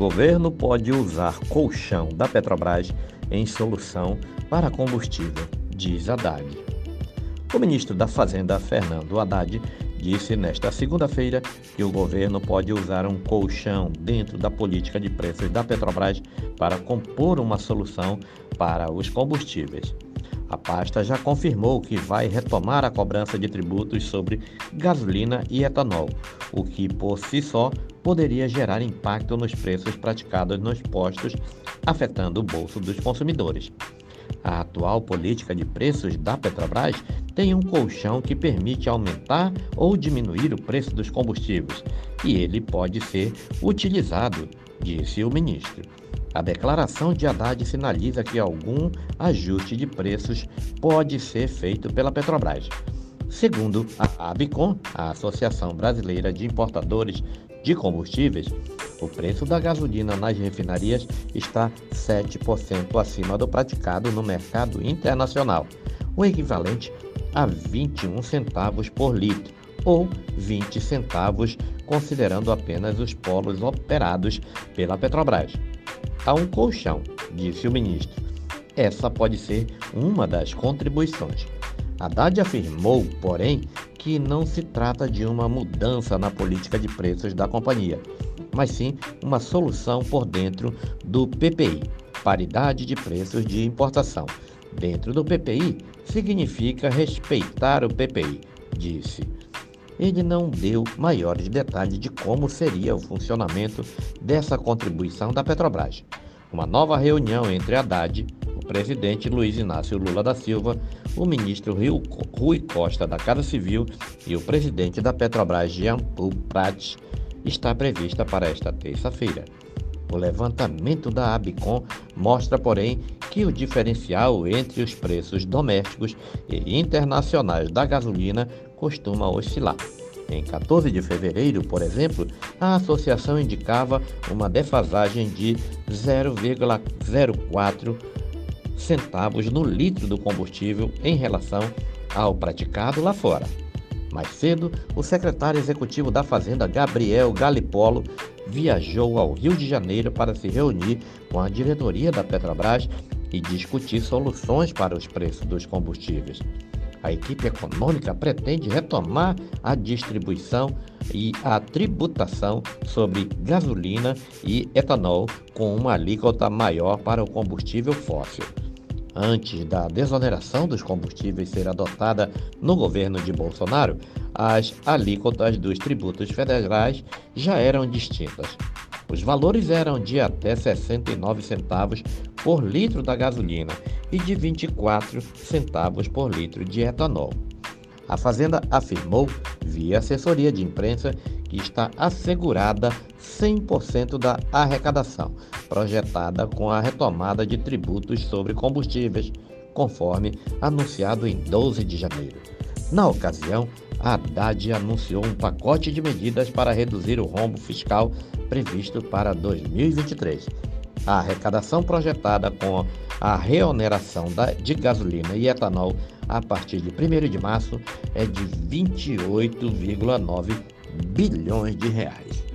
Governo pode usar colchão da Petrobras em solução para combustível, diz Haddad. O ministro da Fazenda, Fernando Haddad, disse nesta segunda-feira que o governo pode usar um colchão dentro da política de preços da Petrobras para compor uma solução para os combustíveis. A pasta já confirmou que vai retomar a cobrança de tributos sobre gasolina e etanol, o que por si só poderia gerar impacto nos preços praticados nos postos, afetando o bolso dos consumidores. A atual política de preços da Petrobras tem um colchão que permite aumentar ou diminuir o preço dos combustíveis, e ele pode ser utilizado, disse o ministro. A declaração de Haddad sinaliza que algum ajuste de preços pode ser feito pela Petrobras. Segundo a ABICOM, a Associação Brasileira de Importadores de Combustíveis, o preço da gasolina nas refinarias está 7% acima do praticado no mercado internacional, o equivalente a 21 centavos por litro, ou 20 centavos considerando apenas os polos operados pela Petrobras a um colchão, disse o ministro. Essa pode ser uma das contribuições. Haddad afirmou, porém, que não se trata de uma mudança na política de preços da companhia, mas sim uma solução por dentro do PPI, paridade de preços de importação. Dentro do PPI significa respeitar o PPI, disse ele não deu maiores detalhes de como seria o funcionamento dessa contribuição da Petrobras. Uma nova reunião entre Haddad, o presidente Luiz Inácio Lula da Silva, o ministro Rui Costa da Casa Civil e o presidente da Petrobras, Jean Paul Prats, está prevista para esta terça-feira. O levantamento da Abicom mostra, porém, que o diferencial entre os preços domésticos e internacionais da gasolina costuma oscilar. Em 14 de fevereiro, por exemplo, a associação indicava uma defasagem de 0,04 centavos no litro do combustível em relação ao praticado lá fora. Mais cedo, o secretário executivo da Fazenda, Gabriel Galipolo, viajou ao Rio de Janeiro para se reunir com a diretoria da Petrobras e discutir soluções para os preços dos combustíveis. A equipe econômica pretende retomar a distribuição e a tributação sobre gasolina e etanol com uma alíquota maior para o combustível fóssil. Antes da desoneração dos combustíveis ser adotada no governo de Bolsonaro, as alíquotas dos tributos federais já eram distintas. Os valores eram de até 69 centavos por litro da gasolina e de 24 centavos por litro de etanol. A Fazenda afirmou, via assessoria de imprensa, que está assegurada 100% da arrecadação, projetada com a retomada de tributos sobre combustíveis, conforme anunciado em 12 de janeiro. Na ocasião, a Haddad anunciou um pacote de medidas para reduzir o rombo fiscal previsto para 2023. A arrecadação projetada com a reoneração de gasolina e etanol a partir de 1 de março é de 28,9 bilhões de reais.